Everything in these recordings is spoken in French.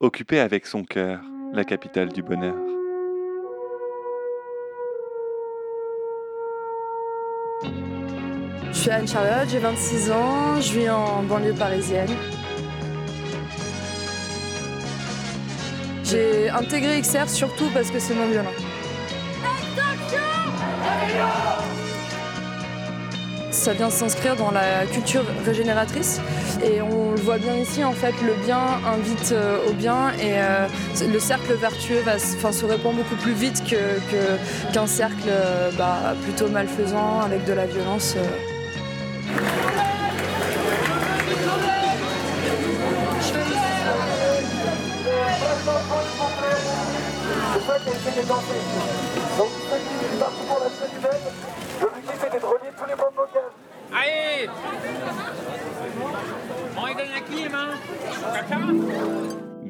occupé avec son cœur, la capitale du bonheur. Je suis Anne-Charlotte, j'ai 26 ans, je vis en banlieue parisienne. J'ai intégré XR surtout parce que c'est non violent. Ça vient s'inscrire dans la culture régénératrice et on le voit bien ici en fait le bien invite euh, au bien et euh, le cercle vertueux va se répand beaucoup plus vite qu'un cercle euh, bah, plutôt malfaisant avec de la violence.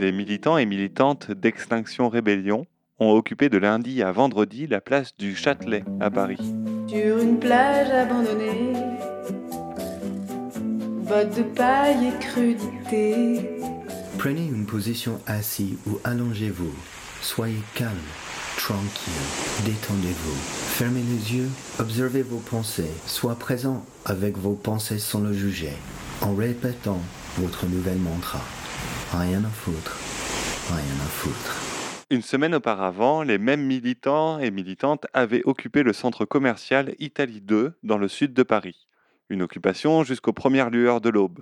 Des militants et militantes d'Extinction Rébellion ont occupé de lundi à vendredi la place du Châtelet à Paris. Sur une plage abandonnée, bottes de paille et crudité. Prenez une position assise ou allongez-vous. Soyez calme, tranquille, détendez-vous. Fermez les yeux, observez vos pensées. Sois présent avec vos pensées sans le juger, en répétant votre nouvelle mantra. Rien à foutre, rien à foutre. Une semaine auparavant, les mêmes militants et militantes avaient occupé le centre commercial Italie 2 dans le sud de Paris. Une occupation jusqu'aux premières lueurs de l'aube.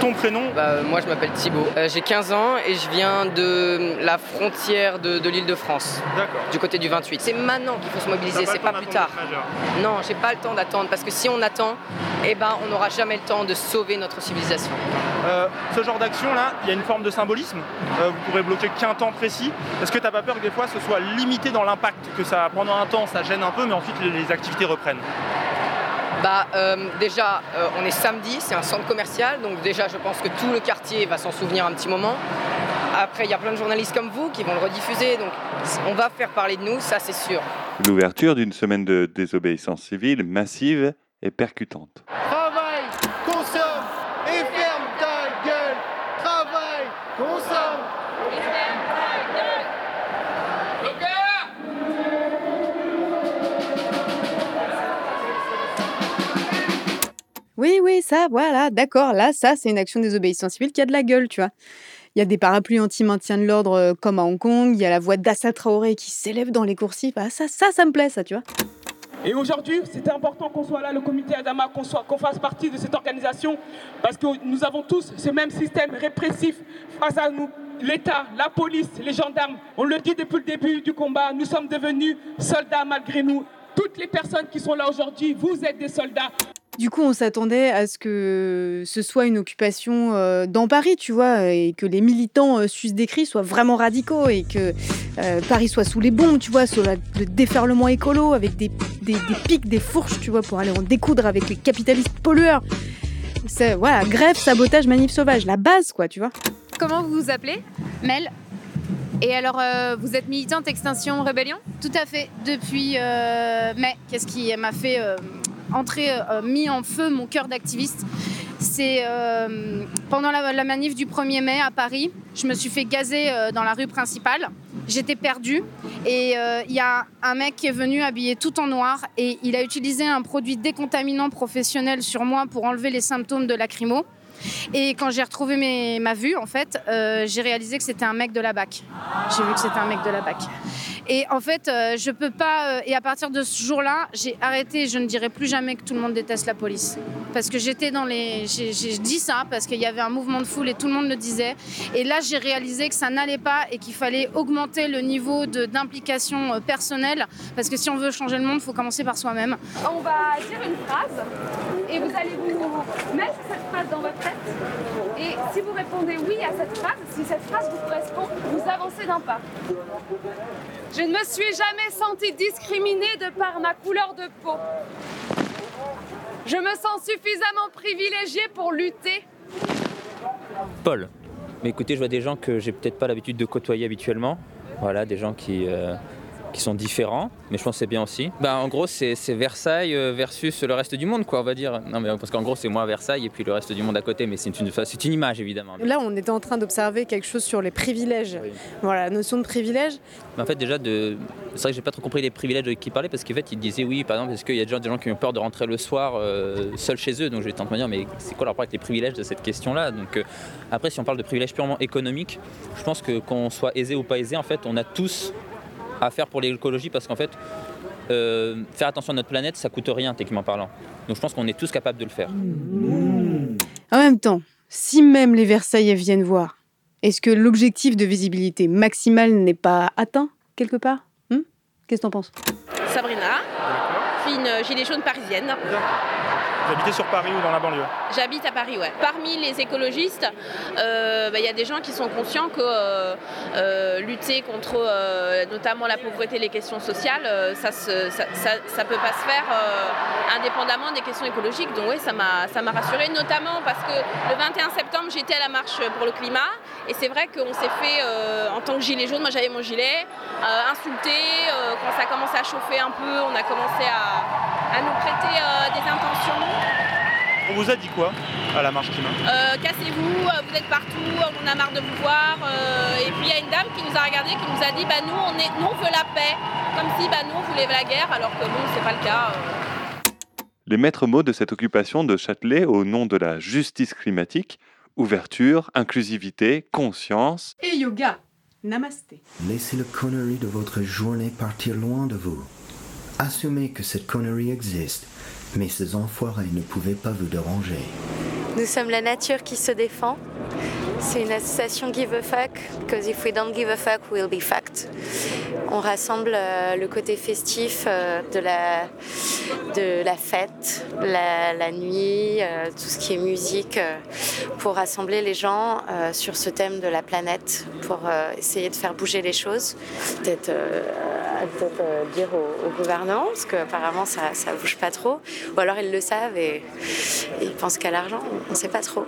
Ton prénom? Bah, moi, je m'appelle Thibaut. Euh, j'ai 15 ans et je viens de la frontière de, de l'île de France, D'accord. du côté du 28. C'est maintenant qu'il faut se mobiliser, c'est pas temps plus tard. Non, j'ai pas le temps d'attendre parce que si on attend, eh ben, on n'aura jamais le temps de sauver notre civilisation. Euh, ce genre d'action là, il y a une forme de symbolisme. Euh, vous pourrez bloquer qu'un temps précis. Est-ce que t'as pas peur que des fois ce soit limité dans l'impact, que ça pendant un temps ça gêne un peu, mais ensuite les, les activités reprennent? Bah, euh, déjà, euh, on est samedi, c'est un centre commercial, donc déjà, je pense que tout le quartier va s'en souvenir un petit moment. Après, il y a plein de journalistes comme vous qui vont le rediffuser, donc on va faire parler de nous, ça c'est sûr. L'ouverture d'une semaine de désobéissance civile massive et percutante. Oui, oui, ça, voilà, d'accord. Là, ça, c'est une action désobéissance civile qui a de la gueule, tu vois. Il y a des parapluies anti-maintien de l'ordre euh, comme à Hong Kong. Il y a la voix d'Assa Traoré qui s'élève dans les coursifs. Ah, ça, ça, ça me plaît, ça, tu vois. Et aujourd'hui, c'était important qu'on soit là, le comité Adama, qu'on qu'on fasse partie de cette organisation, parce que nous avons tous ce même système répressif face à nous. L'État, la police, les gendarmes, on le dit depuis le début du combat, nous sommes devenus soldats malgré nous. Toutes les personnes qui sont là aujourd'hui, vous êtes des soldats. Du coup, on s'attendait à ce que ce soit une occupation euh, dans Paris, tu vois, et que les militants euh, suisses des cris soient vraiment radicaux et que euh, Paris soit sous les bombes, tu vois, sur la- le déferlement écolo avec des, des, des pics, des fourches, tu vois, pour aller en découdre avec les capitalistes pollueurs. C'est, voilà, grève, sabotage, manif sauvage, la base, quoi, tu vois. Comment vous vous appelez? Mel. Et alors, euh, vous êtes militante Extinction Rébellion Tout à fait, depuis euh, mai. Qu'est-ce qui m'a fait euh, entrer, euh, mis en feu mon cœur d'activiste C'est euh, pendant la, manif du 1er mai à Paris, je me suis fait gazer euh, dans la rue principale. J'étais perdue et il y a un mec qui est venu habillé tout en noir et il a utilisé un produit décontaminant professionnel sur moi pour enlever les symptômes de lacrymo. Et quand j'ai retrouvé ma vue, en fait, euh, j'ai réalisé que c'était un mec de la BAC. J'ai vu que c'était un mec de la BAC. Et en fait, euh, je peux pas. euh, et à partir de ce jour-là, j'ai arrêté. Je ne dirai plus jamais que tout le monde déteste la police. Parce que j'étais dans les. J'ai dit ça parce qu'il y avait un mouvement de foule et tout le monde le disait. Et là, j'ai réalisé que ça n'allait pas et qu'il fallait augmenter le niveau d'implication personnelle. Parce que si on veut changer le monde, il faut commencer par soi-même. On va dire une phrase et vous allez vous mettre cette phrase dans votre tête. Et Si vous répondez oui à cette phrase, si cette phrase vous correspond, vous avancez d'un pas. Je ne me suis jamais sentie discriminée de par ma couleur de peau. Je me sens suffisamment privilégiée pour lutter. Paul. Mais écoutez, je vois des gens que j'ai peut-être pas l'habitude de côtoyer habituellement. Voilà, des gens qui, euh, qui sont différents, mais je pense que c'est bien aussi. Bah, en gros, c'est Versailles euh, versus le reste du monde, quoi, on va dire. Non, mais parce qu'en gros, c'est moi Versailles et puis le reste du monde à côté, mais c'est une, c'est une image, évidemment. Là, on était en train d'observer quelque chose sur les privilèges. Voilà, la notion de privilège. Mais en fait, déjà, de... c'est vrai que j'ai pas trop compris les privilèges de qui parlait parce qu'en fait, il disait oui, par exemple, parce qu'il y a déjà des gens qui ont peur de rentrer le soir euh, seuls chez eux? Donc, je vais tenter de me dire, mais c'est quoi le rapport avec les privilèges de cette question-là? Donc, euh, après, si on parle de privilèges purement économiques, je pense que qu'on soit aisé ou pas aisé, en fait, on a tous à faire pour l'écologie parce qu'en fait, euh, faire attention à notre planète, ça coûte rien, techniquement parlant. Donc, je pense qu'on est tous capables de le faire. En même temps, si même les Versaillais viennent voir, est-ce que l'objectif de visibilité maximale n'est pas atteint quelque part? Hmm? Qu'est-ce que t'en penses? Sabrina, je suis une gilet jaune parisienne. Vous habitez sur Paris ou dans la banlieue J'habite à Paris, ouais. Parmi les écologistes, euh, bah, il y a des gens qui sont conscients que euh, euh, lutter contre notamment la pauvreté, les questions sociales, ça, ça peut pas se faire indépendamment des questions écologiques. Donc oui, ça m'a rassurée, notamment parce que le 21 septembre, j'étais à la marche pour le climat. Et c'est vrai qu'on s'est fait, en tant que gilet jaune, moi j'avais mon gilet, insulté. quand ça a commencé à chauffer un peu, on a commencé à, à nous prêter euh, des intentions. On vous a dit quoi à la marche climat Euh, cassez-vous, euh, vous êtes partout, on a marre de vous voir. euh, et puis il y a une dame qui nous a regardé, qui nous a dit bah nous on est, nous on veut la paix, comme si bah nous on voulait la guerre, alors que bon c'est pas le cas. euh. Les maîtres mots de cette occupation de Châtelet au nom de la justice climatique, ouverture, inclusivité, conscience, Et yoga. Namasté. Laissez le connerie de votre journée partir loin de vous. Assumez que cette connerie existe, mais ces enfoirés ne pouvaient pas vous déranger. Nous sommes la nature qui se défend. C'est une association Give a Fuck, because if we don't give a fuck, we'll be fucked. On rassemble euh, le côté festif euh, de, la, de la fête, la, nuit, euh, tout ce qui est musique, pour rassembler les gens sur ce thème de la planète, pour essayer de faire bouger les choses. Peut-être euh, peut-être, euh, dire au, au gouvernement, parce qu'apparemment ça ne bouge pas trop. Ou alors ils le savent et, et ils pensent qu'à l'argent, on ne sait pas trop.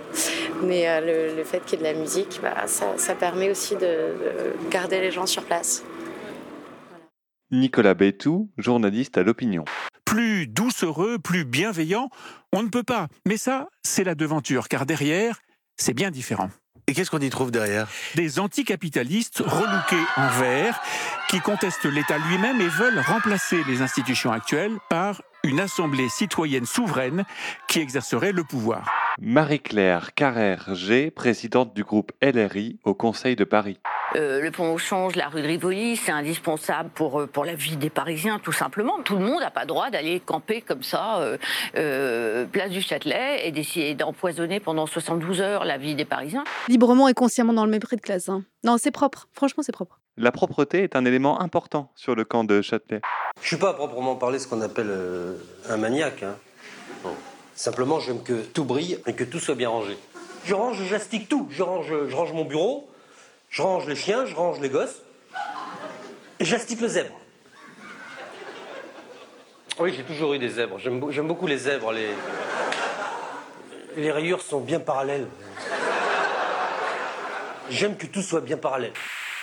Mais euh, le, le fait qu'il y ait de la musique, bah, ça, ça permet aussi de, de garder les gens sur place. Nicolas Bétou, journaliste à l'opinion. plus doucereux, plus bienveillant, on ne peut pas. Mais ça, c'est la devanture, car derrière, c'est bien différent. Et qu'est-ce qu'on y trouve derrière? Des anticapitalistes relookés en vert qui contestent l'État lui-même et veulent remplacer les institutions actuelles par une assemblée citoyenne souveraine qui exercerait le pouvoir. Marie-Claire Carrère-G, présidente du groupe LRI au Conseil de Paris. Euh, le pont au change, la rue de Rivoli, c'est indispensable pour, euh, pour la vie des Parisiens, tout simplement. Tout le monde n'a pas droit d'aller camper comme ça, euh, euh, place du Châtelet, et d'essayer d'empoisonner pendant 72 heures la vie des Parisiens. Librement et consciemment dans le mépris de classe. hein. Non, c'est propre. Franchement, c'est propre. La propreté est un élément important sur le camp de Châtelet. Je suis pas à proprement parler ce qu'on appelle euh, un maniaque. hein. Non. Simplement, j'aime que tout brille et que tout soit bien rangé. Je range, j'astique tout. Je range, je range mon bureau, je range les chiens, je range les gosses, et j'astique le zèbre. Oui, j'ai toujours eu des zèbres. J'aime beau- j'aime beaucoup les zèbres. Les... les rayures sont bien parallèles. J'aime que tout soit bien parallèle.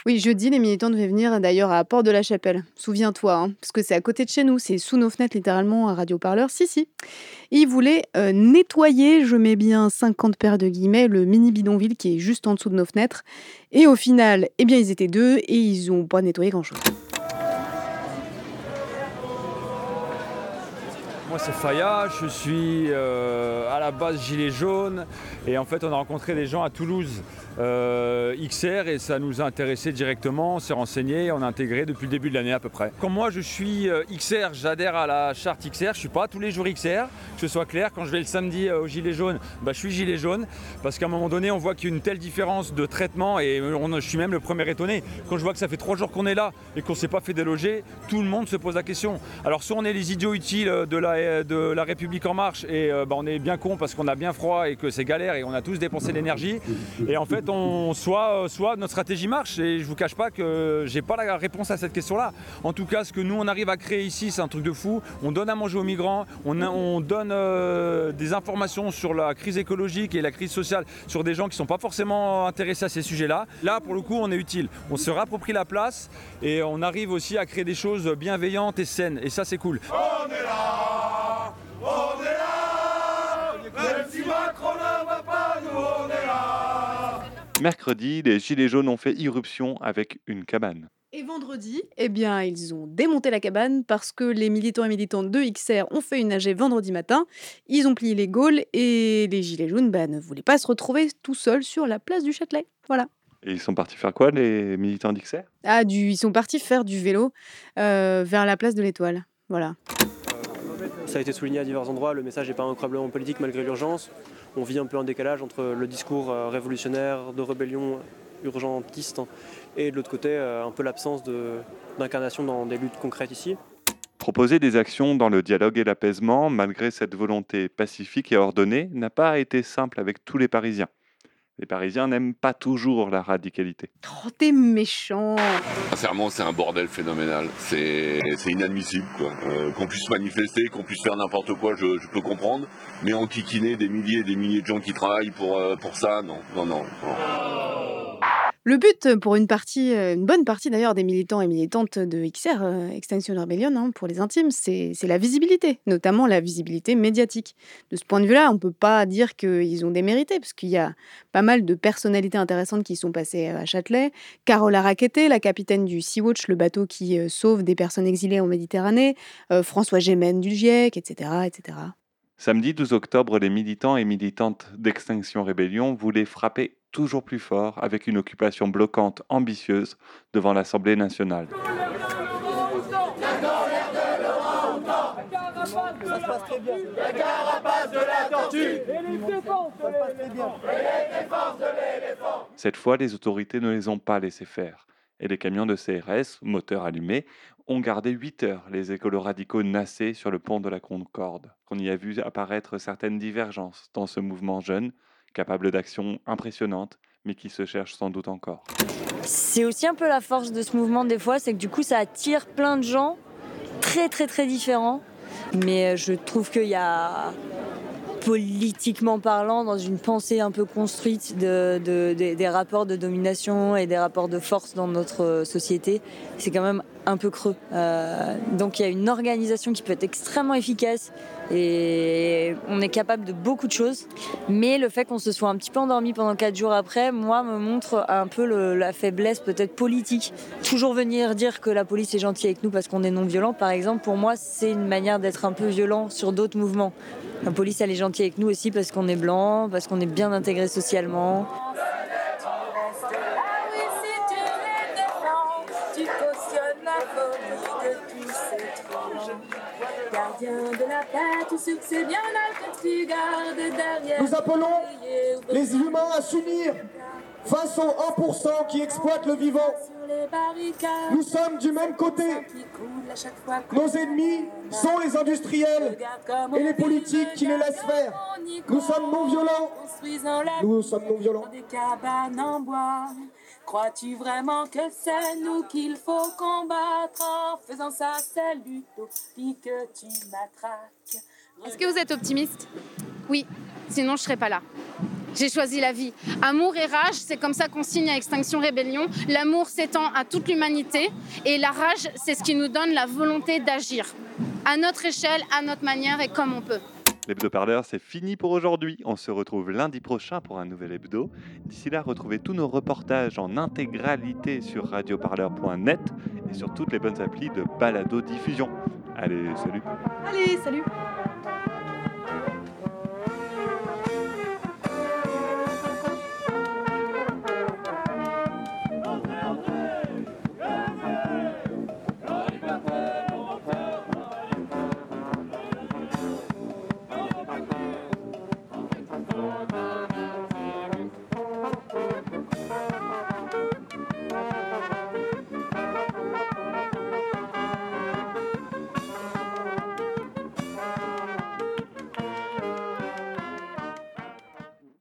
Oui, jeudi, les militants devaient venir d'ailleurs à Porte de la Chapelle. Souviens-toi, hein, parce que c'est à côté de chez nous, c'est sous nos fenêtres littéralement, un radioparleur. Si, si. Ils voulaient euh, nettoyer, je mets bien 50 paires de guillemets, le mini bidonville qui est juste en dessous de nos fenêtres. Et au final, eh bien, ils étaient deux et ils n'ont pas nettoyé grand-chose. Moi c'est Faya, je suis euh, à la base gilet jaune et en fait on a rencontré des gens à Toulouse euh, XR et ça nous a intéressé directement, on s'est renseigné, on a intégré depuis le début de l'année à peu près. Quand moi je suis euh, XR, j'adhère à la charte XR, je suis pas tous les jours XR, que ce soit clair, quand je vais le samedi euh, au gilet jaune, bah, je suis gilet jaune, parce qu'à un moment donné on voit qu'il y a une telle différence de traitement et je suis même le premier étonné. Quand je vois que ça fait trois jours qu'on est là et qu'on s'est pas fait déloger, tout le monde se pose la question. Alors soit on est les idiots utiles de la, République en marche et bah, on est bien con parce qu'on a bien froid et que c'est galère et on a tous dépensé l'énergie. Et en fait, soit, euh, notre stratégie marche et je vous cache pas que j'ai pas la réponse à cette question-là. En tout cas, ce que nous on arrive à créer ici, c'est un truc de fou. On donne à manger aux migrants, on, donne euh, des informations sur la crise écologique et la crise sociale sur des gens qui sont pas forcément intéressés à ces sujets-là. Là, pour le coup, on est utile. On se réapproprie la place et on arrive aussi à créer des choses bienveillantes et saines. Et ça, c'est cool. Mercredi, les Gilets jaunes ont fait irruption avec une cabane. Et vendredi, eh bien, ils ont démonté la cabane parce que les militants et militantes de XR ont fait une AG vendredi matin. Ils ont plié les Gaules et les Gilets jaunes bah, ne voulaient pas se retrouver tout seuls sur la place du Châtelet. Voilà. Et ils sont partis faire quoi, les militants d'XR Ah, du, ils sont partis faire du vélo euh, vers la place de l'Étoile. Voilà. Ça a été souligné à divers endroits, le message n'est pas incroyablement politique malgré l'urgence. On vit un peu un décalage entre le discours euh, révolutionnaire, de rébellion urgentiste, et de l'autre côté, euh, un peu l'absence d'incarnation dans des luttes concrètes ici. Proposer des actions dans le dialogue et l'apaisement, malgré cette volonté pacifique et ordonnée, n'a pas été simple avec tous les Parisiens. Les Parisiens n'aiment pas toujours la radicalité. Oh, t'es méchant Sincèrement, c'est un bordel phénoménal. C'est c'est inadmissible. quoi. Euh, qu'on puisse manifester, qu'on puisse faire n'importe quoi, je, je peux comprendre. Mais enquiquiner des milliers et des milliers de gens qui travaillent pour, euh, pour ça, non, non, non. non. Le but pour une partie, euh, une bonne partie d'ailleurs des militants et militantes de XR, euh, Extinction Rebellion, hein, pour les intimes, c'est la visibilité, notamment la visibilité médiatique. De ce point de vue-là, on ne peut pas dire qu'ils ont démérité, parce qu'il y a pas mal de personnalités intéressantes qui sont passées euh, à Châtelet. Carola Rackete, la capitaine du Sea-Watch, le bateau qui euh, sauve des personnes exilées en Méditerranée, euh, François Gémen du GIEC, etc. etc. Samedi 12 octobre, les militants et militantes d'Extinction Rébellion voulaient frapper toujours plus fort avec une occupation bloquante ambitieuse devant l'Assemblée nationale. Cette fois, les autorités ne les ont pas laissés faire. Et les camions de CRS, moteurs allumés, ont gardé 8 heures les écolos radicaux nassés sur le pont de la Concorde. On y a vu apparaître certaines divergences dans ce mouvement jeune, capable d'actions impressionnantes, mais qui se cherche sans doute encore. C'est aussi un peu la force de ce mouvement des fois, c'est que du coup ça attire plein de gens très très très différents. Mais euh, je trouve qu'il y a politiquement parlant, dans une pensée un peu construite de, de- des- des rapports de domination et des rapports de force dans notre euh, société, c'est quand même un peu creux. Euh, donc il y a une organisation qui peut être extrêmement efficace et on est capable de beaucoup de choses. Mais le fait qu'on se soit un petit peu endormi pendant quatre jours après, moi, me montre un peu la faiblesse peut-être politique. Toujours venir dire que la police est gentille avec nous parce qu'on est non violent, par exemple, pour moi, c'est une manière d'être un peu violent sur d'autres mouvements. La police, elle est gentille avec nous aussi parce qu'on est blanc, parce qu'on est bien intégré socialement. Gardien de la paix, tu sais que c'est bien là que tu gardes derrière. Nous appelons les humains à s'unir face aux 1% qui exploitent le vivant. Nous sommes du même côté. Nos ennemis sont les industriels et les politiques qui les laissent faire. Nous sommes non violents. Nous sommes non violents. Crois-tu vraiment que c'est nous qu'il faut combattre en faisant ça? C'est l'utopie que tu matraques. Est-ce que vous êtes optimiste? Oui, sinon je serais pas là. J'ai choisi la vie. Amour et rage, c'est comme ça qu'on signe à Extinction Rébellion. L'amour s'étend à toute l'humanité et la rage, c'est ce qui nous donne la volonté d'agir. À notre échelle, à notre manière et comme on peut. L'hebdo-parleur, c'est fini pour aujourd'hui. On se retrouve lundi prochain pour un nouvel hebdo. D'ici là, retrouvez tous nos reportages en intégralité sur radioparleur.net et sur toutes les bonnes applis de balado-diffusion. Allez, salut Allez, salut